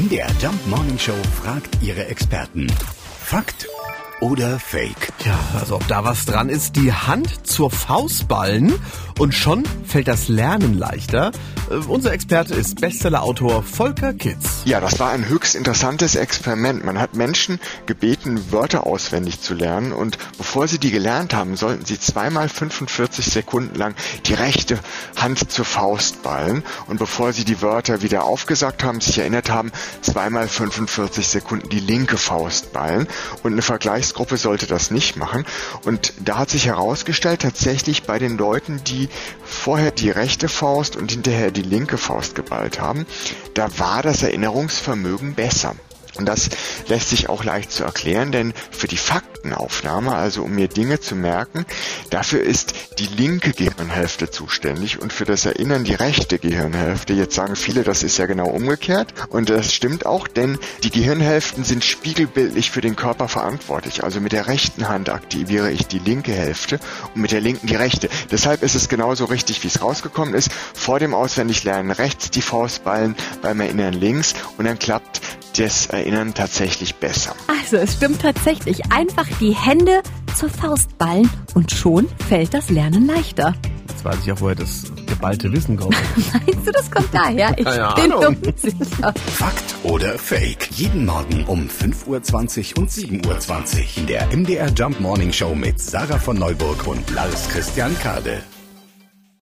MDR Jump Morning Show fragt ihre Experten. Fakt oder Fake? Ja, also ob da was dran ist, die Hand zur Faust ballen und schon fällt das Lernen leichter. Äh, unser Experte ist Bestsellerautor Volker Kitz. Ja, das war ein höchst interessantes Experiment. Man hat Menschen gebeten, Wörter auswendig zu lernen und bevor sie die gelernt haben, sollten sie zweimal 45 Sekunden lang die rechte Hand zur Faust ballen und bevor sie die Wörter wieder aufgesagt haben, sich erinnert haben, zweimal 45 Sekunden die linke Faust ballen und eine Vergleichsgruppe sollte das nicht machen und da hat sich herausgestellt, tatsächlich bei den Leuten, die vorher die rechte Faust und hinterher die linke Faust geballt haben, da war das Erinnerungsvermögen besser. Und das lässt sich auch leicht zu erklären, denn für die Faktenaufnahme, also um mir Dinge zu merken, dafür ist die linke Gehirnhälfte zuständig und für das Erinnern die rechte Gehirnhälfte. Jetzt sagen viele, das ist ja genau umgekehrt und das stimmt auch, denn die Gehirnhälften sind spiegelbildlich für den Körper verantwortlich. Also mit der rechten Hand aktiviere ich die linke Hälfte und mit der linken die rechte. Deshalb ist es genauso richtig, wie es rausgekommen ist. Vor dem Auswendiglernen rechts die Faust ballen, beim Erinnern links und dann klappt das Erinnern tatsächlich besser. Also es stimmt tatsächlich. Einfach die Hände zur Faust ballen und schon fällt das Lernen leichter. Jetzt weiß ich auch, woher das geballte Wissen kommt. Meinst du, das kommt daher? Ich Keine bin unsicher. Fakt oder Fake? Jeden Morgen um 5.20 Uhr und 7.20 Uhr in der MDR Jump Morning Show mit Sarah von Neuburg und Lars Christian Kade.